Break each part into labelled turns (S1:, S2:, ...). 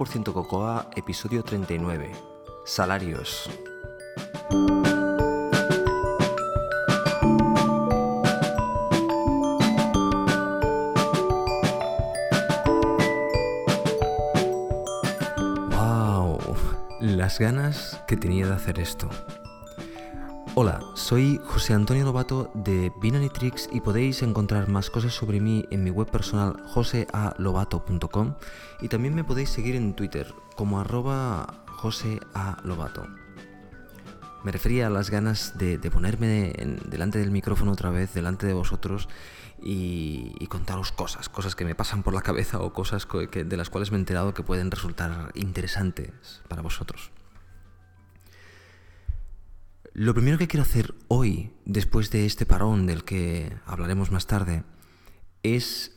S1: 100% Cocoa, episodio 39. Salarios. ¡Wow! Las ganas que tenía de hacer esto. Hola, soy José Antonio Lobato de Binary Tricks y podéis encontrar más cosas sobre mí en mi web personal josealobato.com y también me podéis seguir en Twitter como arroba josealobato. Me refería a las ganas de, ponerme delante del micrófono otra vez, delante de vosotros y, contaros cosas, cosas que me pasan por la cabeza o cosas de las cuales me he enterado que pueden resultar interesantes para vosotros. Lo primero que quiero hacer hoy, después de este parón del que hablaremos más tarde, es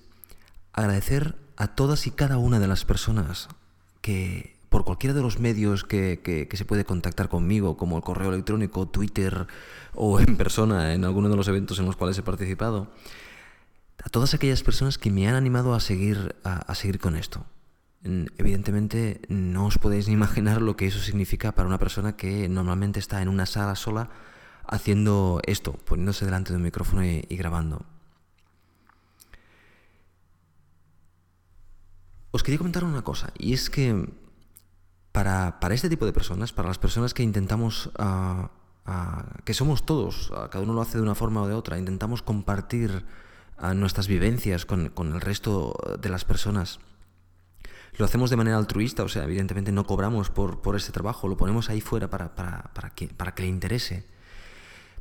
S1: agradecer a todas y cada una de las personas que por cualquiera de los medios que, se puede contactar conmigo, como el correo electrónico, Twitter o en persona en alguno de los eventos en los cuales he participado, a todas aquellas personas que me han animado a seguir, a seguir con esto. Evidentemente no os podéis ni imaginar lo que eso significa para una persona que normalmente está en una sala sola haciendo esto, poniéndose delante de un micrófono y, grabando. Os quería comentar una cosa, y es que para, este tipo de personas, para las personas que intentamos, ah, ah, que somos todos, ah, cada uno lo hace de una forma o de otra, intentamos compartir nuestras vivencias con el resto de las personas, lo hacemos de manera altruista, o sea, evidentemente no cobramos por, por este trabajo, lo ponemos ahí fuera para, para, para, que, para que le interese.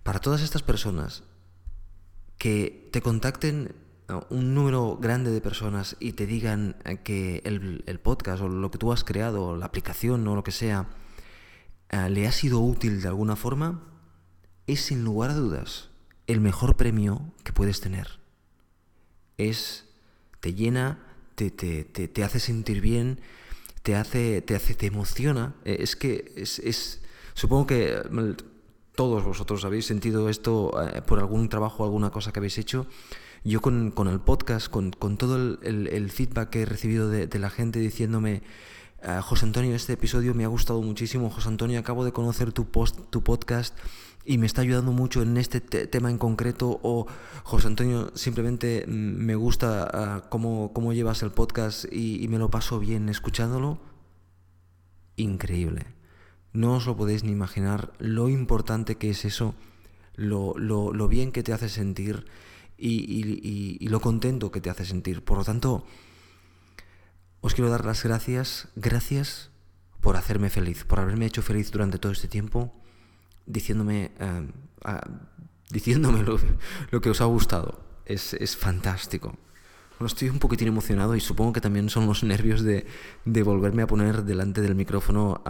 S1: Para todas estas personas que te contacten un número grande de personas y te digan que el, el, podcast o lo que tú has creado, la aplicación o lo que sea, eh, le ha sido útil de alguna forma, es sin lugar a dudas el mejor premio que puedes tener. Es, te llena te, te, te, hace sentir bien, te hace, te hace, te emociona. Eh, es que es, es supongo que mm, todos vosotros habéis sentido esto eh, por algún trabajo, alguna cosa que habéis hecho. Yo con, con el podcast, con, con todo el, el, feedback que he recibido de, de la gente diciéndome, eh, José Antonio, este episodio me ha gustado muchísimo. José Antonio, acabo de conocer tu, post, tu podcast y me está ayudando mucho en este tema en concreto o José Antonio simplemente mm, me gusta ah, cómo, cómo, llevas el podcast y, me lo paso bien escuchándolo, increíble. No os lo podéis ni imaginar lo importante que es eso, lo, lo, lo bien que te hace sentir y, y, y, lo contento que te hace sentir. Por lo tanto, os quiero dar las gracias, gracias por hacerme feliz, por haberme hecho feliz durante todo este tiempo diciéndome, eh, diciéndome lo, que os ha gustado. Es, es fantástico. Bueno, estoy un poquitín emocionado y supongo que también son los nervios de, de volverme a poner delante del micrófono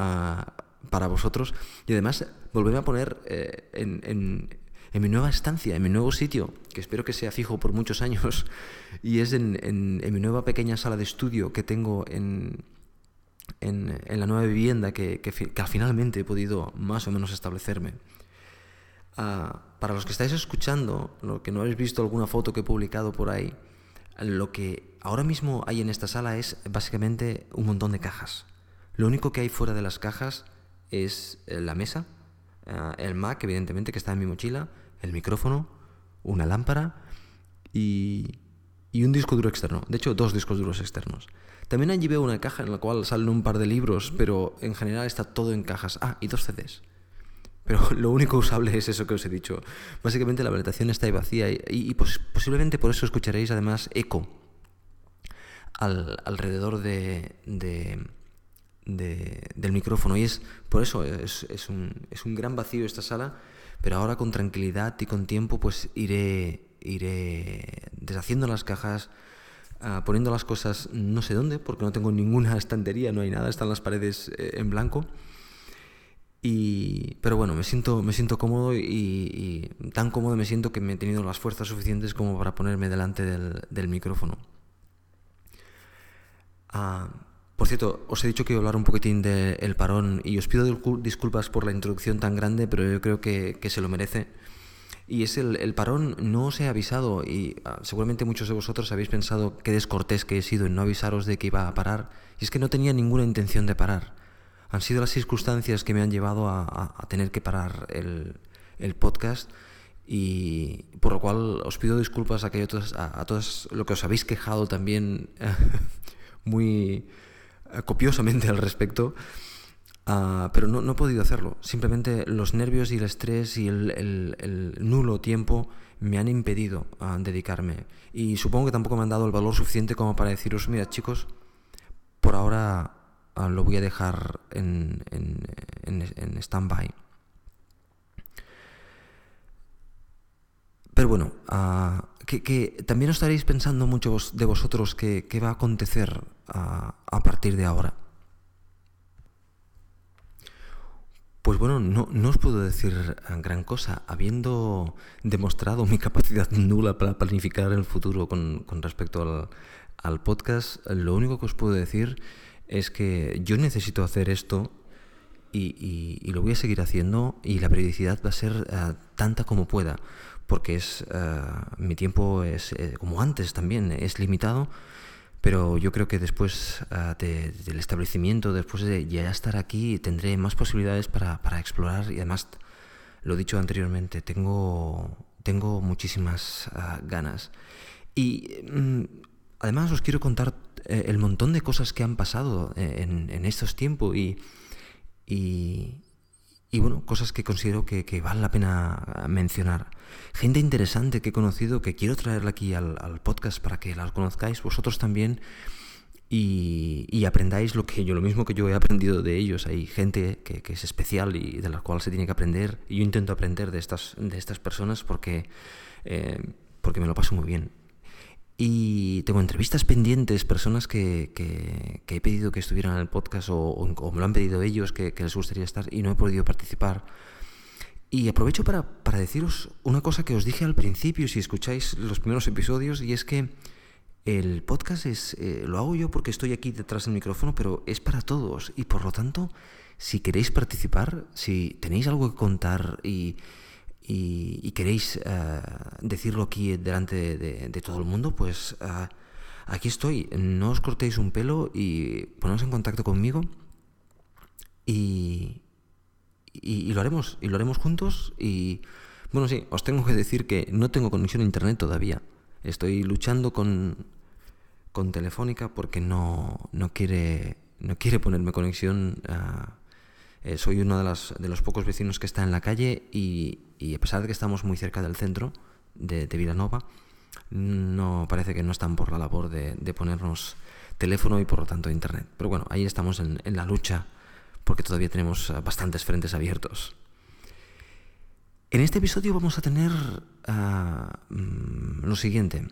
S1: para vosotros y además volverme a poner eh, en, en, en, mi nueva estancia, en mi nuevo sitio, que espero que sea fijo por muchos años, y es en, en mi nueva pequeña sala de estudio que tengo en, en, la nueva vivienda que, que, finalmente he podido más o menos establecerme. Ah, para los que estáis escuchando, lo que no habéis visto alguna foto que he publicado por ahí, lo que ahora mismo hay en esta sala es básicamente un montón de cajas. Lo único que hay fuera de las cajas es eh, la mesa, ah, el Mac, evidentemente, que está en mi mochila, el micrófono, una lámpara y, y un disco duro externo. De hecho, dos discos duros externos. También allí veo una caja en la cual salen un par de libros, pero en general está todo en cajas. Ah, y dos CDs. Pero lo único usable es eso que os he dicho. Básicamente la habitación está ahí vacía y, posiblemente por eso escucharéis además eco alrededor de, del micrófono. Y es por eso, es, es, un, es un gran vacío esta sala, pero ahora con tranquilidad y con tiempo pues iré, iré deshaciendo las cajas, Ah, poniendo las cosas no sé dónde, porque no tengo ninguna estantería, no hay nada, están las paredes eh, en blanco. Y, pero bueno, me siento, me siento cómodo y, tan cómodo me siento que me he tenido las fuerzas suficientes como para ponerme delante del, micrófono. Ah, por cierto, os he dicho que iba a hablar un poquitín del parón y os pido disculpas por la introducción tan grande, pero yo creo que, que se lo merece. Y es el, parón, no os he avisado y ah, seguramente muchos de vosotros habéis pensado qué descortés que he sido en no avisaros de que iba a parar. Y es que no tenía ninguna intención de parar. Han sido las circunstancias que me han llevado a, tener que parar el, el, podcast y por lo cual os pido disculpas a, aquellos, a, a todos lo que os habéis quejado también muy eh, copiosamente al respecto. Ah, pero no, no, he podido hacerlo. Simplemente los nervios y el estrés y el, nulo tiempo me han impedido ah, dedicarme. Y supongo que tampoco me han dado el valor suficiente como para deciros, mira chicos, por ahora ah, lo voy a dejar en, en, stand-by. Pero bueno, que, también os estaréis pensando muchos de vosotros qué va a acontecer a partir de ahora. Pues bueno, no, no, os puedo decir gran cosa, habiendo demostrado mi capacidad nula para planificar el futuro con, respecto al, podcast, lo único que os puedo decir es que yo necesito hacer esto y, lo voy a seguir haciendo y la periodicidad va a ser eh, tanta como pueda, porque es eh, mi tiempo es eh, como antes también, es limitado pero yo creo que después ah, del establecimiento, después de ya estar aquí, tendré más posibilidades para, explorar y además, lo dicho anteriormente, tengo, tengo muchísimas ah, ganas. Y mm, además os quiero contar eh, el montón de cosas que han pasado eh, en, estos tiempos y, y bueno, cosas que considero que, que, vale la pena mencionar. Gente interesante que he conocido que quiero traerla aquí al, podcast para que la conozcáis vosotros también y, aprendáis lo que yo, lo mismo que yo he aprendido de ellos. Hay gente que, es especial y de la cual se tiene que aprender. Y yo intento aprender de estas, de estas personas porque, eh, porque me lo paso muy bien. Y tengo entrevistas pendientes, personas que, he pedido que estuvieran en el podcast o, me lo han pedido ellos que, les gustaría estar y no he podido participar. Y aprovecho para, deciros una cosa que os dije al principio, si escucháis los primeros episodios, y es que el podcast es, eh, lo hago yo porque estoy aquí detrás del micrófono, pero es para todos. Y por lo tanto, si queréis participar, si tenéis algo que contar y, y, queréis eh, decirlo aquí delante de, todo el mundo, pues eh, aquí estoy. No os cortéis un pelo y poneros en contacto conmigo y, y, lo haremos, y lo haremos juntos. Y bueno, sí, os tengo que decir que no tengo conexión a internet todavía. Estoy luchando con, con Telefónica porque no, no, quiere, no quiere ponerme conexión. a eh, soy uno de, las, de, los pocos vecinos que está en la calle y, a pesar de que estamos muy cerca del centro de, de Vilanova, no parece que no están por la labor de, ponernos teléfono y por lo tanto internet. Pero bueno, ahí estamos en, la lucha porque todavía tenemos eh, bastantes frentes abiertos. En este episodio vamos a tener ah, mm, lo siguiente.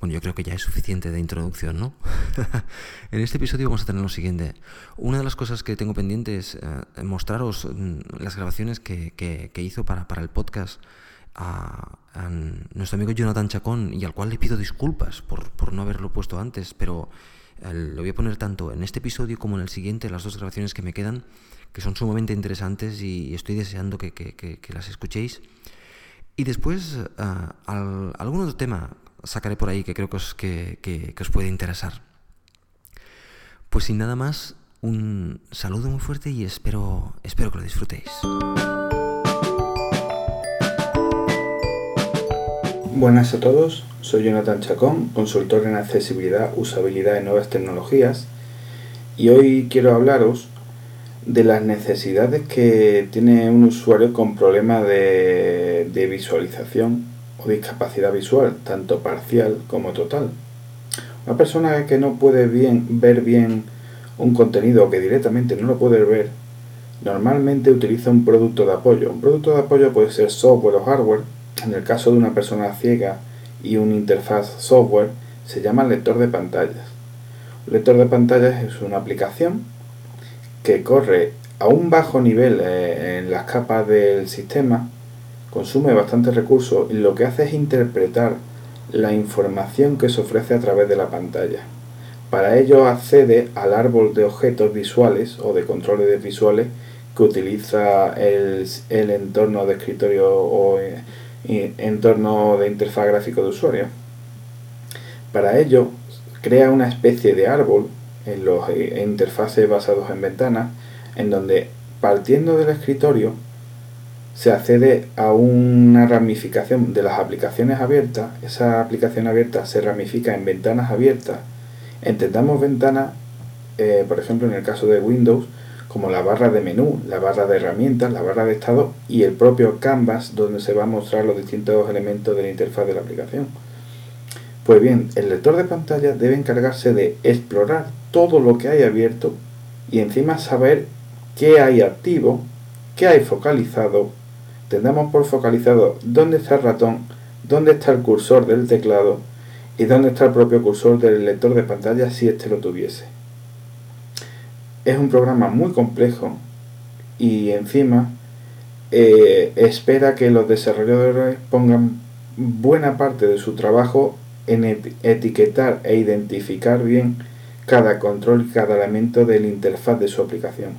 S1: Bueno, yo creo que ya es suficiente de introducción, ¿no? en este episodio vamos a tener lo siguiente. Una de las cosas que tengo pendiente es eh, mostraros mm, las grabaciones que, hizo para, para, el podcast a, nuestro amigo Jonathan Chacón y al cual le pido disculpas por, no haberlo puesto antes, pero lo voy a poner tanto en este episodio como en el siguiente, las dos grabaciones que me quedan, que son sumamente interesantes y estoy deseando que, las escuchéis. Y después, uh, algún otro tema sacaré por ahí que creo que os, que, os puede interesar. Pues sin nada más, un saludo muy fuerte y espero, espero que lo disfrutéis.
S2: Buenas a todos, soy Jonathan Chacón, consultor en accesibilidad, usabilidad y nuevas tecnologías y hoy quiero hablaros de las necesidades que tiene un usuario con problemas de, visualización discapacidad visual, tanto parcial como total. Una persona que no puede ver bien un contenido o que directamente no lo puede ver, normalmente utiliza un producto de apoyo. Un producto de apoyo puede ser software o hardware. En el caso de una persona ciega y un interfaz software, se llama lector de pantallas. Un lector de pantallas es una aplicación que corre a un bajo nivel eh, en las capas del sistema consume bastantes recursos y lo que hace es interpretar la información que se ofrece a través de la pantalla. Para ello accede al árbol de objetos visuales o de controles visuales que utiliza el, entorno de escritorio o entorno de interfaz gráfico de usuario. Para ello, crea una especie de árbol en los eh, interfaces basados en ventanas, en donde partiendo del escritorio se accede a una ramificación de las aplicaciones abiertas. Esa aplicación abierta se ramifica en ventanas abiertas. Entendamos ventanas, eh, por ejemplo, en el caso de Windows, como la barra de menú, la barra de herramientas, la barra de estado y el propio canvas donde se va a mostrar los distintos elementos de la interfaz de la aplicación. Pues bien, el lector de pantalla debe encargarse de explorar todo lo que hay abierto y encima saber qué hay activo, qué hay focalizado. Tendremos por focalizado dónde está el ratón, dónde está el cursor del teclado y dónde está el propio cursor del lector de pantalla si éste lo tuviese. Es un programa muy complejo y encima eh, espera que los desarrolladores pongan buena parte de su trabajo en etiquetar e identificar bien cada control y cada elemento de la interfaz de su aplicación.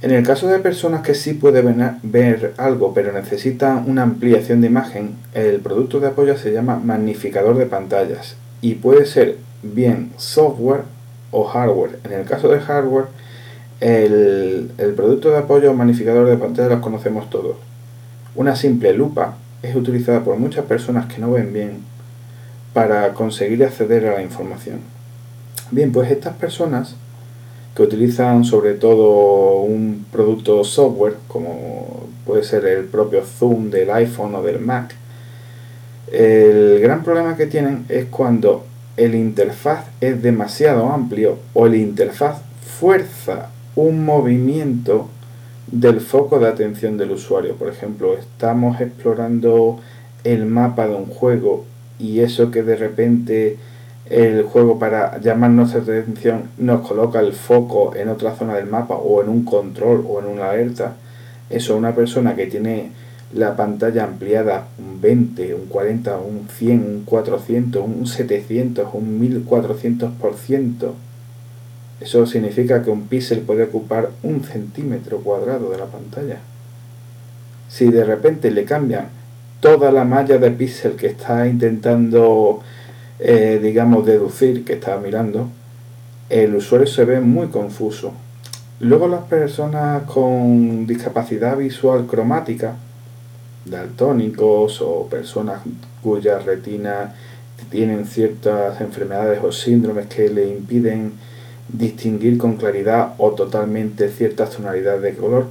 S2: En el caso de personas que sí pueden ver algo pero necesitan una ampliación de imagen, el producto de apoyo se llama magnificador de pantallas y puede ser bien software o hardware. En el caso de hardware, el, el producto de apoyo magnificador de pantallas los conocemos todos. Una simple lupa es utilizada por muchas personas que no ven bien para conseguir acceder a la información. Bien, pues estas personas que utilizan sobre todo un producto software como puede ser el propio Zoom del iPhone o del Mac, el gran problema que tienen es cuando el interfaz es demasiado amplio o el interfaz fuerza un movimiento del foco de atención del usuario. Por ejemplo, estamos explorando el mapa de un juego y eso que de repente el juego para llamar nuestra atención nos coloca el foco en otra zona del mapa o en un control o en una alerta. Eso una persona que tiene la pantalla ampliada un 20, un 40, un 100, un 400, un 700, un 1400%, eso significa que un píxel puede ocupar un centímetro cuadrado de la pantalla. Si de repente le cambian toda la malla de píxel que está intentando, eh, digamos, deducir, que está mirando, el usuario se ve muy confuso. Luego las personas con discapacidad visual cromática, daltónicos o personas cuya retina tienen ciertas enfermedades o síndromes que le impiden distinguir con claridad o totalmente ciertas tonalidades de color,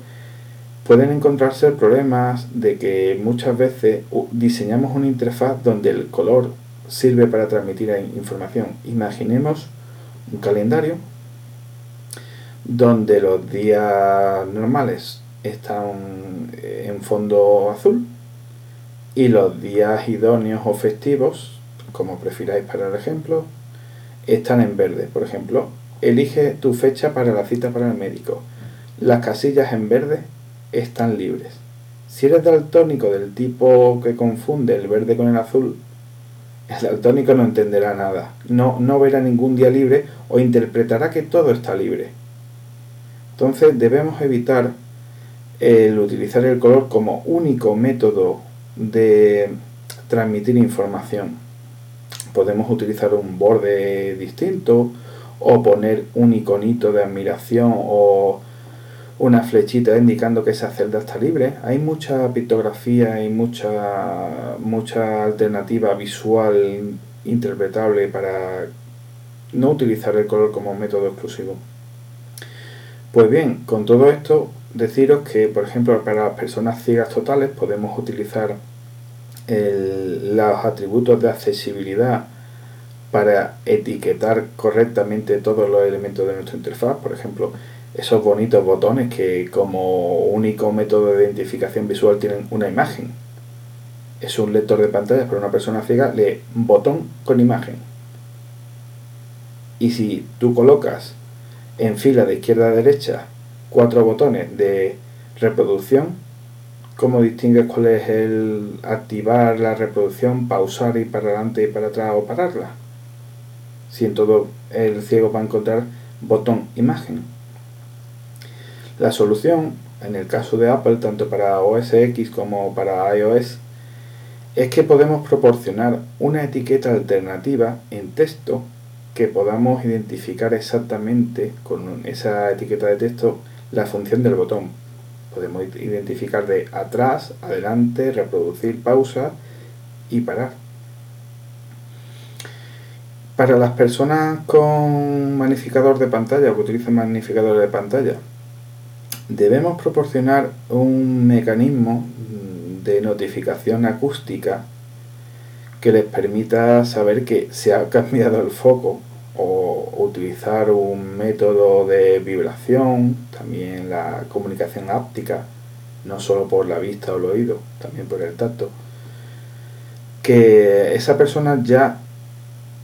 S2: pueden encontrarse problemas de que muchas veces diseñamos una interfaz donde el color sirve para transmitir información. Imaginemos un calendario donde los días normales están en fondo azul y los días idóneos o festivos, como prefiráis para el ejemplo, están en verde. Por ejemplo, Elige tu fecha para la cita para el médico. Las casillas en verde están libres. Si eres daltónico del tipo que confunde el verde con el azul, el daltónico no entenderá nada, no, no verá ningún día libre o interpretará que todo está libre. Entonces debemos evitar el utilizar el color como único método de transmitir información. Podemos utilizar un borde distinto o poner un iconito de admiración o una flechita indicando que esa celda está libre. Hay mucha pictografía y mucha, mucha alternativa visual interpretable para no utilizar el color como método exclusivo. Pues bien, con todo esto, deciros que, por ejemplo, para las personas ciegas totales podemos utilizar los atributos de accesibilidad para etiquetar correctamente todos los elementos de nuestra interfaz, por ejemplo, esos bonitos botones que como único método de identificación visual tienen una imagen. Es un lector de pantallas, pero una persona ciega lee botón con imagen. Y si tú colocas en fila de izquierda a derecha cuatro botones de reproducción, ¿cómo distingues cuál es el activar la reproducción, pausar y para adelante y para atrás o pararla? si en todo el ciego va a encontrar botón imagen. La solución, en el caso de Apple, tanto para OS X como para iOS, es que podemos proporcionar una etiqueta alternativa en texto que podamos identificar exactamente con esa etiqueta de texto la función del botón. Podemos identificar de atrás, adelante, reproducir, pausa y parar. Para las personas con magnificador de pantalla o que utilizan magnificador de pantalla, debemos proporcionar un mecanismo de notificación acústica que les permita saber que se ha cambiado el foco o utilizar un método de vibración, también la comunicación áptica, no solo por la vista o el oído, también por el tacto, que esa persona ya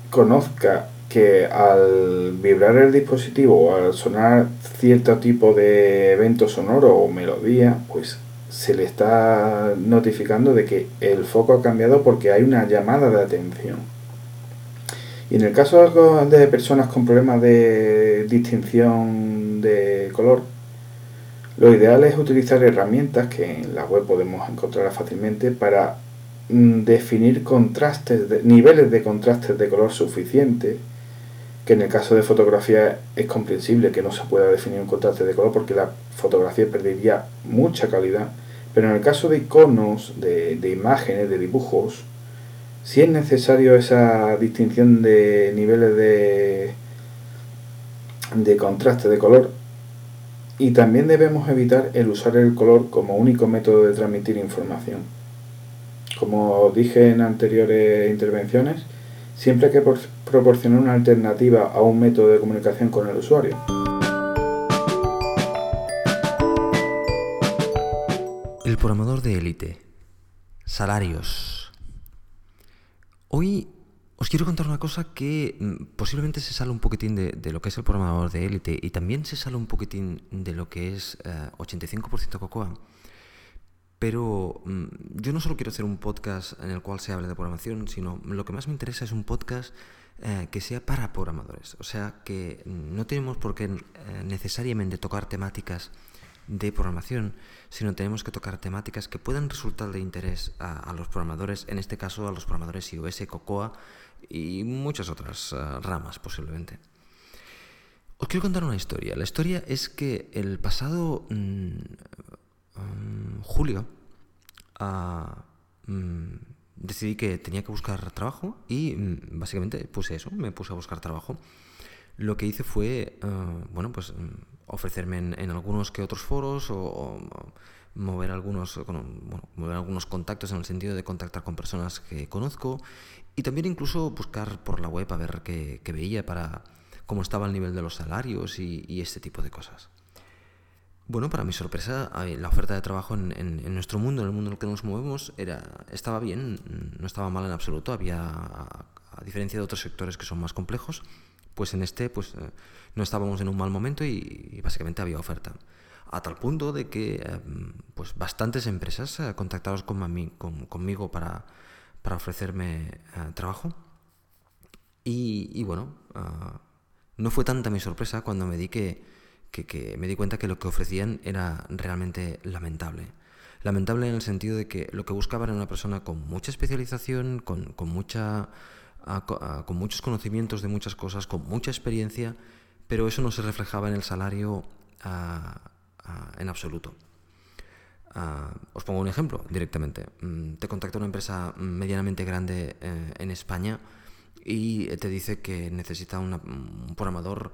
S2: conozca que al vibrar el dispositivo o al sonar cierto tipo de evento sonoro o melodía, pues se le está notificando de que el foco ha cambiado porque hay una llamada de atención. Y en el caso de personas con problemas de distinción de color, lo ideal es utilizar herramientas que en la web podemos encontrar fácilmente para mm, definir contrastes, niveles de contrastes de color suficientes, que en el caso de fotografía es comprensible que no se pueda definir un contraste de color porque la fotografía perdería mucha calidad pero en el caso de iconos, de, imágenes, de dibujos, sí es necesario esa distinción de niveles de, de contraste de color y también debemos evitar el usar el color como único método de transmitir información. Como dije en anteriores intervenciones, siempre hay que proporcionar una alternativa a un método de comunicación con el usuario.
S1: El programador de élite. Salarios. Hoy os quiero contar una cosa que mm, posiblemente se sale un poquitín de, lo que es el programador de élite y también se sale un poquitín de lo que es 85% eh, Cocoa. Pero mm, yo no solo quiero hacer un podcast en el cual se hable de programación, sino lo que más me interesa es un podcast eh, que sea para programadores. O sea, que no tenemos por qué eh, necesariamente tocar temáticas de programación, sino tenemos que tocar temáticas que puedan resultar de interés a, los programadores, en este caso a los programadores iOS, Cocoa y muchas otras eh, ramas posiblemente. Os quiero contar una historia. La historia es que el pasado mm, mm, julio ah, mm, decidí que tenía que buscar trabajo y básicamente puse eso, me puse a buscar trabajo. Lo que hice fue, eh, bueno, pues ofrecerme en, algunos que otros foros o, mover algunos, mover algunos contactos en el sentido de contactar con personas que conozco y también incluso buscar por la web a ver qué, veía para cómo estaba el nivel de los salarios y, este tipo de cosas. Bueno, para mi sorpresa, la oferta de trabajo en, nuestro mundo, en el mundo en el que nos movemos, era, estaba bien, no estaba mal en absoluto. Había, a diferencia de otros sectores que son más complejos, pues en este pues eh, no estábamos en un mal momento y, básicamente había oferta. A tal punto de que eh, pues bastantes empresas eh, contactaron con, conmigo para, para ofrecerme trabajo. Y, bueno, no fue tanta mi sorpresa cuando me di que, que, me di cuenta que lo que ofrecían era realmente lamentable. Lamentable en el sentido de que lo que buscaban era una persona con mucha especialización, con, con mucha con muchos conocimientos de muchas cosas, con mucha experiencia, pero eso no se reflejaba en el salario en absoluto. os pongo un ejemplo directamente. Mm, te contacta una empresa medianamente grande eh, en España y te dice que necesita un programador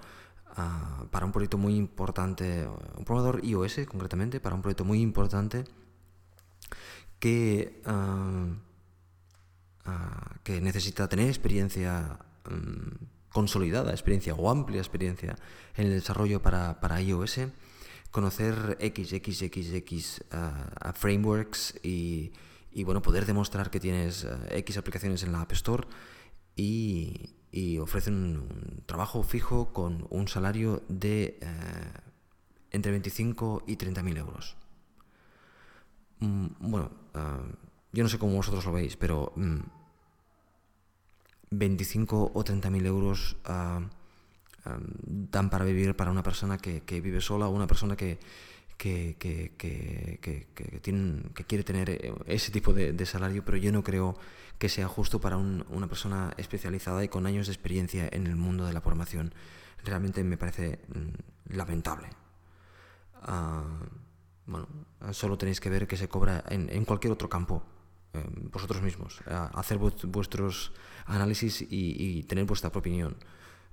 S1: para un proyecto muy importante, un programador iOS concretamente, para un proyecto muy importante que que necesita tener experiencia mm, consolidada, experiencia o amplia experiencia en el desarrollo para, para iOS, conocer XXXX uh, frameworks y, y, bueno, poder demostrar que tienes X aplicaciones en la App Store y, y un, trabajo fijo con un salario de entre 25 y 30 mil euros. Mm, bueno, yo no sé cómo vosotros lo veis, pero 25 mm, o 30 mil euros ah, dan para vivir para una persona que, vive sola o una persona que, que, que, que, quiere tener eh, ese tipo de, salario, pero yo no creo que sea justo para una persona especializada y con años de experiencia en el mundo de la formación. Realmente me parece mm, lamentable. Ah, bueno, solo tenéis que ver que se cobra en cualquier otro campo, eh, vosotros mismos, hacer vuestros análisis y, tener vuestra opinión.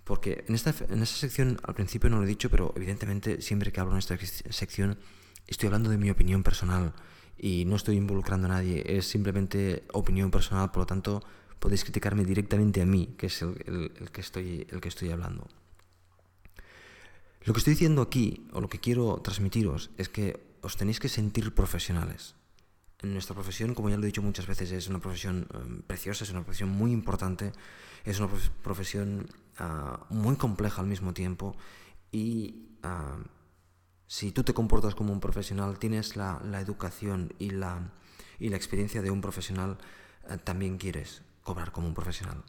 S1: Porque en esta, en esta sección, al principio no lo he dicho, pero evidentemente siempre que hablo en esta sección estoy hablando de mi opinión personal y no estoy involucrando a nadie, es simplemente opinión personal, por lo tanto podéis criticarme directamente a mí, que es el, que, estoy, el que estoy hablando. Lo que estoy diciendo aquí, o lo que quiero transmitiros, es que os tenéis que sentir profesionales. Nuestra profesión, como ya lo he dicho muchas veces, es una profesión eh, preciosa, es una profesión muy importante, es una profesión Ah, muy compleja al mismo tiempo y ah, si tú te comportas como un profesional, tienes la, educación y la, y la, experiencia de un profesional, ah, también quieres cobrar como un profesional.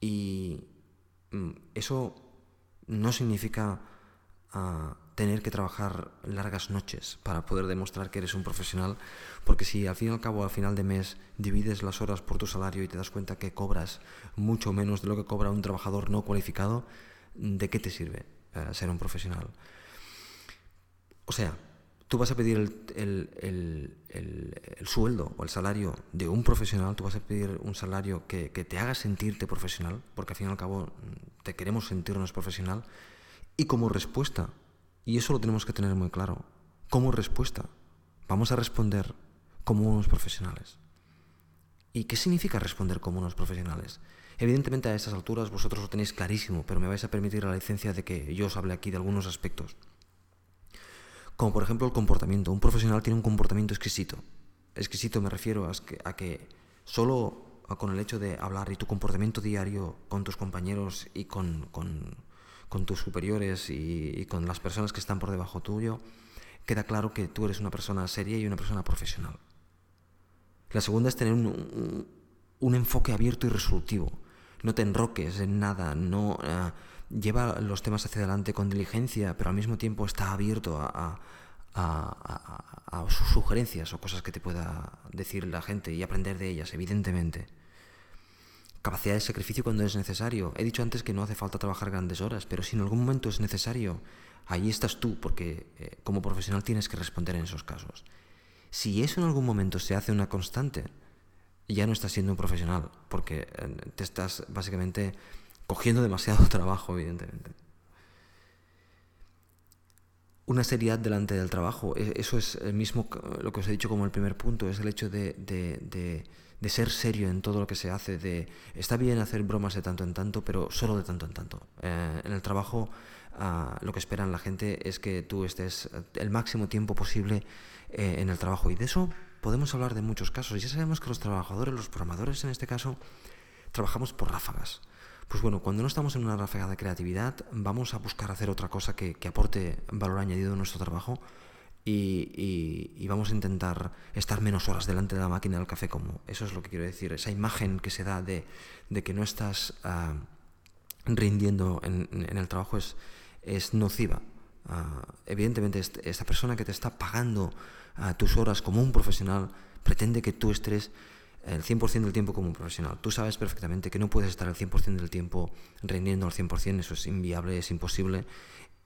S1: Y mm, eso no significa tener que trabajar largas noches para poder demostrar que eres un profesional, porque si al fin y al cabo, al final de mes, divides las horas por tu salario y te das cuenta que cobras mucho menos de lo que cobra un trabajador no cualificado, ¿de qué te sirve eh, ser un profesional? O sea, tú vas a pedir el, el, sueldo o el salario de un profesional, tú vas a pedir un salario que, que te haga sentirte profesional, porque al fin y al cabo te queremos sentirnos profesional, y como respuesta y eso lo tenemos que tener muy claro. Como respuesta, vamos a responder como unos profesionales. ¿Y qué significa responder como unos profesionales? Evidentemente a estas alturas vosotros lo tenéis clarísimo, pero me vais a permitir la licencia de que yo os hable aquí de algunos aspectos. Como por ejemplo el comportamiento. Un profesional tiene un comportamiento exquisito. Exquisito me refiero a que, solo con el hecho de hablar y tu comportamiento diario con tus compañeros y con, con tus superiores y, con las personas que están por debajo tuyo, queda claro que tú eres una persona seria y una persona profesional. La segunda es tener un, un, enfoque abierto y resolutivo. No te enroques en nada, no eh, lleva los temas hacia adelante con diligencia, pero al mismo tiempo está abierto a, a, a sus sugerencias o cosas que te pueda decir la gente y aprender de ellas, evidentemente capacidad de sacrificio cuando es necesario. He dicho antes que no hace falta trabajar grandes horas, pero si en algún momento es necesario, ahí estás tú, porque eh, como profesional tienes que responder en esos casos. Si eso en algún momento se hace una constante, ya no estás siendo un profesional, porque eh, te estás básicamente cogiendo demasiado trabajo, evidentemente. Una seriedad delante del trabajo, e, eso es el mismo lo que os he dicho como el primer punto, es el hecho de de ser serio en todo lo que se hace, de está bien hacer bromas de tanto en tanto, pero solo de tanto en tanto. Eh, en el trabajo ah, lo que esperan la gente es que tú estés el máximo tiempo posible eh, en el trabajo y de eso podemos hablar de muchos casos. Ya sabemos que los trabajadores, los programadores en este caso, trabajamos por ráfagas. Pues bueno, cuando no estamos en una ráfaga de creatividad, vamos a buscar hacer otra cosa que, que aporte valor añadido a nuestro trabajo y, vamos a intentar estar menos horas delante de la máquina del café como eso es lo que quiero decir esa imagen que se da de, que no estás ah, rindiendo en, el trabajo es, nociva ah, evidentemente esta persona que te está pagando ah, tus horas como un profesional pretende que tú estés el 100% del tiempo como un profesional. Tú sabes perfectamente que no puedes estar el 100% del tiempo rindiendo al 100%, eso es inviable, es imposible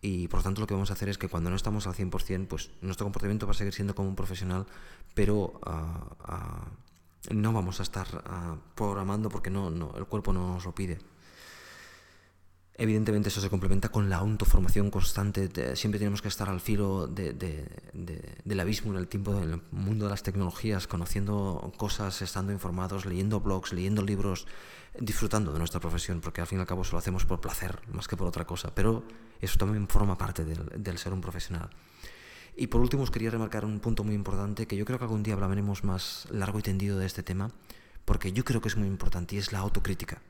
S1: y por lo tanto lo que vamos a hacer es que cuando no estamos al 100%, pues nuestro comportamiento va a seguir siendo como un profesional, pero ah, ah, no vamos a estar ah, programando porque no, no, el cuerpo no nos lo pide. Evidentemente eso se complementa con la autoformación constante. siempre tenemos que estar al filo de, del abismo en el tiempo del mundo de las tecnologías, conociendo cosas, estando informados, leyendo blogs, leyendo libros, disfrutando de nuestra profesión, porque al fin y al cabo eso lo hacemos por placer más que por otra cosa. Pero eso también forma parte del, ser un profesional. Y por último os quería remarcar un punto muy importante que yo creo que algún día hablaremos más largo y tendido de este tema, porque yo creo que es muy importante y es la autocrítica.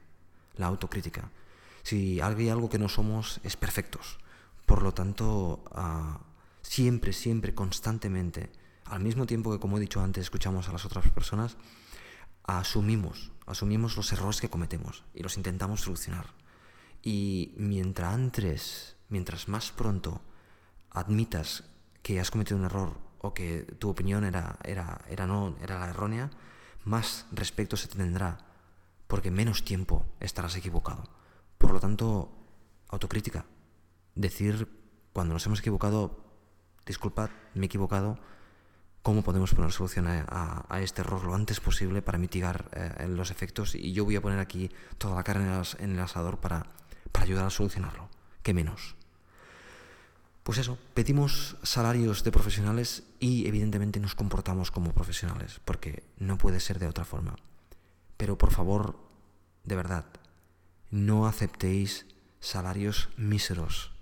S1: La autocrítica. Si hay algo que no somos, es perfectos. Por lo tanto, ah, siempre, siempre, constantemente, al mismo tiempo que, como he dicho antes, escuchamos a las otras personas, asumimos, asumimos los errores que cometemos y los intentamos solucionar. Y mientras antes, mientras más pronto admitas que has cometido un error o que tu opinión era, era, era no, era la errónea, más respeto se tendrá, porque menos tiempo estarás equivocado. Por lo tanto, autocrítica. Decir cuando nos hemos equivocado, disculpad, me he equivocado, cómo podemos poner solución a, este error lo antes posible para mitigar eh, los efectos. Y yo voy a poner aquí toda la carne en el, asador para, para ayudar a solucionarlo. ¿Qué menos? Pues eso, pedimos salarios de profesionales y evidentemente nos comportamos como profesionales, porque no puede ser de otra forma. Pero por favor, de verdad, no aceptéis salarios míseros,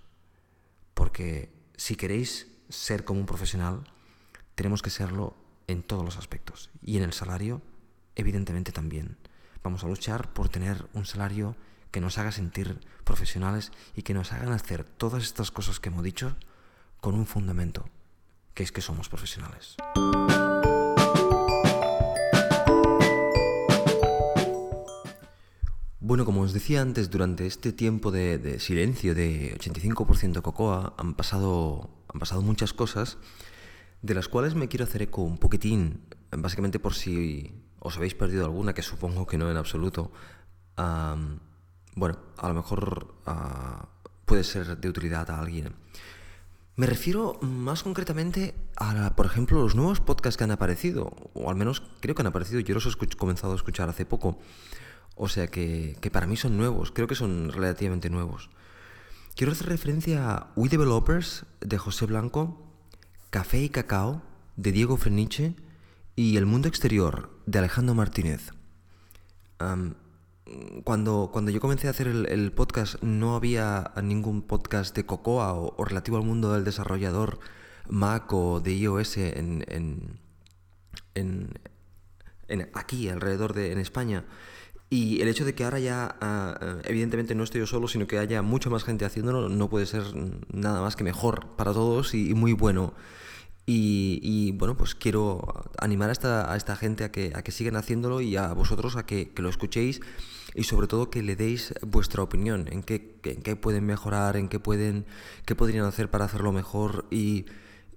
S1: porque si queréis ser como un profesional, tenemos que serlo en todos los aspectos. Y en el salario, evidentemente también. Vamos a luchar por tener un salario que nos haga sentir profesionales y que nos hagan hacer todas estas cosas que hemos dicho con un fundamento, que es que somos profesionales. Bueno, como os decía antes, durante este tiempo de, silencio de 85% Cocoa han pasado, han pasado muchas cosas, de las cuales me quiero hacer eco un poquitín, básicamente por si os habéis perdido alguna, que supongo que no en absoluto bueno, a lo mejor ah, puede ser de utilidad a alguien. Me refiero más concretamente a, por ejemplo, los nuevos podcasts que han aparecido, o al menos creo que han aparecido, yo los he comenzado a escuchar hace poco, o sea que, que, para mí son nuevos, creo que son relativamente nuevos. Quiero hacer referencia a We Developers de José Blanco, Café y Cacao de Diego Freniche y El Mundo Exterior de Alejandro Martínez cuando, cuando yo comencé a hacer el, podcast no había ningún podcast de Cocoa o, relativo al mundo del desarrollador Mac o de iOS en, en, en, aquí, alrededor de en España. Y el hecho de que ahora ya, ah, evidentemente no estoy yo solo, sino que haya mucha más gente haciéndolo, no puede ser nada más que mejor para todos y muy bueno. Y, bueno, pues quiero animar a esta, a esta gente a que, a que sigan haciéndolo y a vosotros a que, lo escuchéis y sobre todo que le deis vuestra opinión, en qué, en qué pueden mejorar, en qué, pueden, qué podrían hacer para hacerlo mejor y,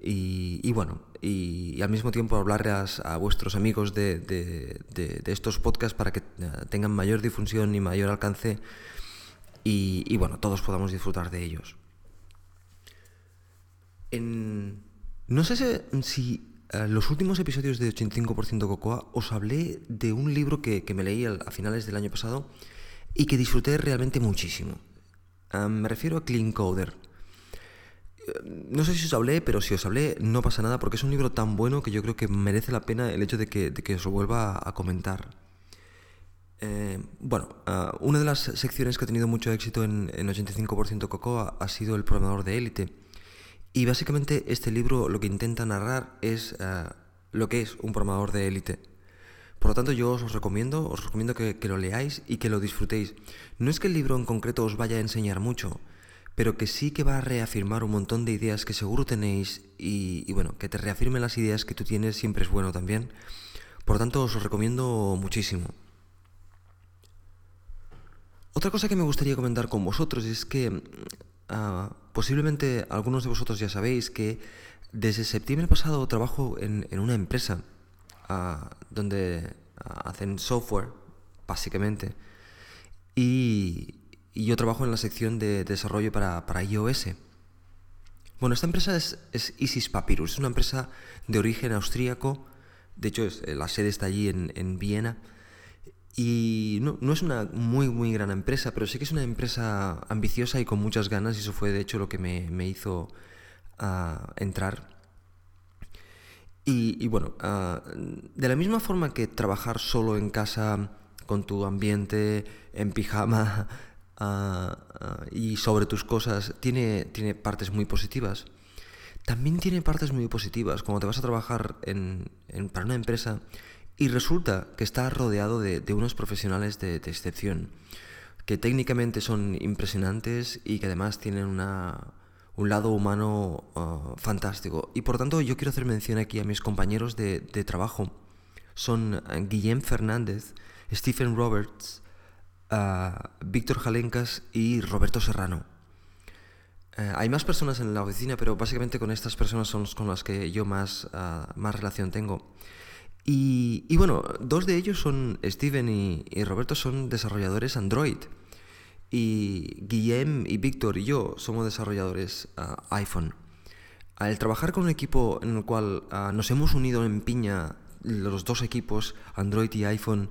S1: y, bueno, y, al mismo tiempo hablarles a, vuestros amigos de, de, estos podcasts para que eh, tengan mayor difusión y mayor alcance y, bueno, todos podamos disfrutar de ellos. En, no sé si, en eh, los últimos episodios de 85% Cocoa os hablé de un libro que, me leí a finales del año pasado y que disfruté realmente muchísimo. me refiero a Clean Coder. No sé si os hablé, pero si os hablé no pasa nada porque es un libro tan bueno que yo creo que merece la pena el hecho de que, os lo vuelva a, comentar. Eh, bueno, una de las secciones que ha tenido mucho éxito en, en 85% Cocoa ha sido el programador de élite y básicamente este libro lo que intenta narrar es eh, lo que es un programador de élite. Por lo tanto, yo os recomiendo, os recomiendo que, lo leáis y que lo disfrutéis. No es que el libro en concreto os vaya a enseñar mucho, pero que sí que va a reafirmar un montón de ideas que seguro tenéis y, bueno, que te reafirmen las ideas que tú tienes siempre es bueno también. Por tanto, os lo recomiendo muchísimo. Otra cosa que me gustaría comentar con vosotros es que Ah, posiblemente algunos de vosotros ya sabéis que desde septiembre pasado trabajo en, una empresa ah, donde hacen software, básicamente, y, yo trabajo en la sección de desarrollo para, iOS. Bueno, esta empresa es, es, Isis Papyrus, es una empresa de origen austríaco, de hecho la sede está allí en, en Viena, y no, no, es una muy, muy gran empresa, pero sí que es una empresa ambiciosa y con muchas ganas, y eso fue de hecho lo que me, me hizo uh, entrar. Y, y bueno, uh, de la misma forma que trabajar solo en casa, con tu ambiente, en pijama uh, y sobre tus cosas, tiene, tiene partes muy positivas. También tiene partes muy positivas cuando te vas a trabajar en, en, para una empresa y resulta que está rodeado de, unos profesionales de, excepción, que técnicamente son impresionantes y que además tienen un lado humano uh, fantástico. Y por tanto yo quiero hacer mención aquí a mis compañeros de, trabajo. Son Guillem Fernández, Stephen Roberts, Víctor Jalencas y Roberto Serrano. Eh, hay más personas en la oficina, pero básicamente con estas personas son con las que yo más, ah, más relación tengo. Y, bueno, dos de ellos son, Steven y, Roberto, son desarrolladores Android. Y Guillem y Víctor y yo somos desarrolladores uh, iPhone. Al trabajar con un equipo en el cual uh, nos hemos unido en piña los dos equipos, Android y iPhone,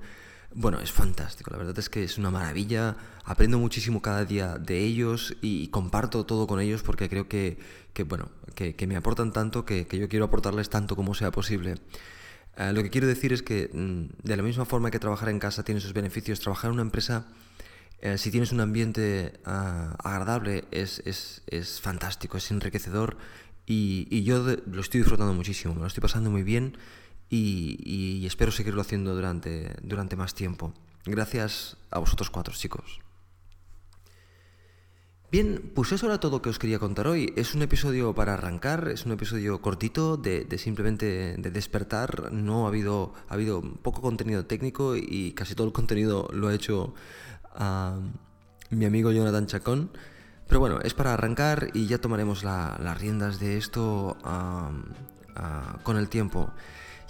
S1: bueno, es fantástico. La verdad es que es una maravilla. Aprendo muchísimo cada día de ellos y comparto todo con ellos porque creo que, que bueno, que, me aportan tanto que, que, yo quiero aportarles tanto como sea posible. Uh, lo que quiero decir es que mm, de la misma forma que trabajar en casa tiene sus beneficios, trabajar en una empresa eh, si tienes un ambiente uh, agradable, es, es, es, fantástico, es enriquecedor y, yo lo estoy disfrutando muchísimo, me lo estoy pasando muy bien y, espero seguirlo haciendo durante, durante más tiempo. Gracias a vosotros cuatro, chicos. Bien, pues eso era todo que os quería contar hoy. Es un episodio para arrancar, es un episodio cortito de, simplemente de despertar. No ha habido, ha habido poco contenido técnico y casi todo el contenido lo he hecho mi amigo Jonathan Chacón. Pero bueno, es para arrancar y ya tomaremos la, las riendas de esto uh, con el tiempo.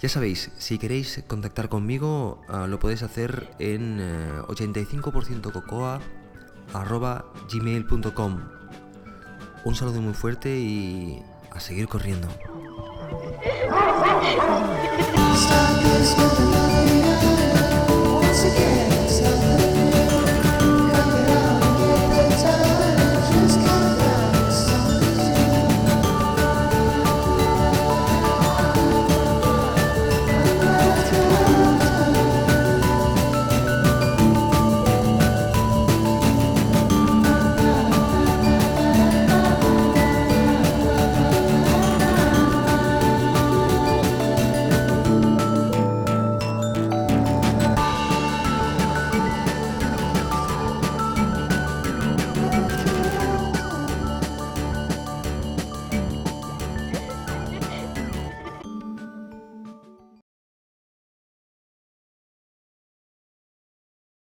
S1: Ya sabéis, si queréis contactar conmigo, ah, lo podéis hacer en eh, uh, 85%cocoa.gmail.com. Un saludo muy fuerte y a seguir corriendo.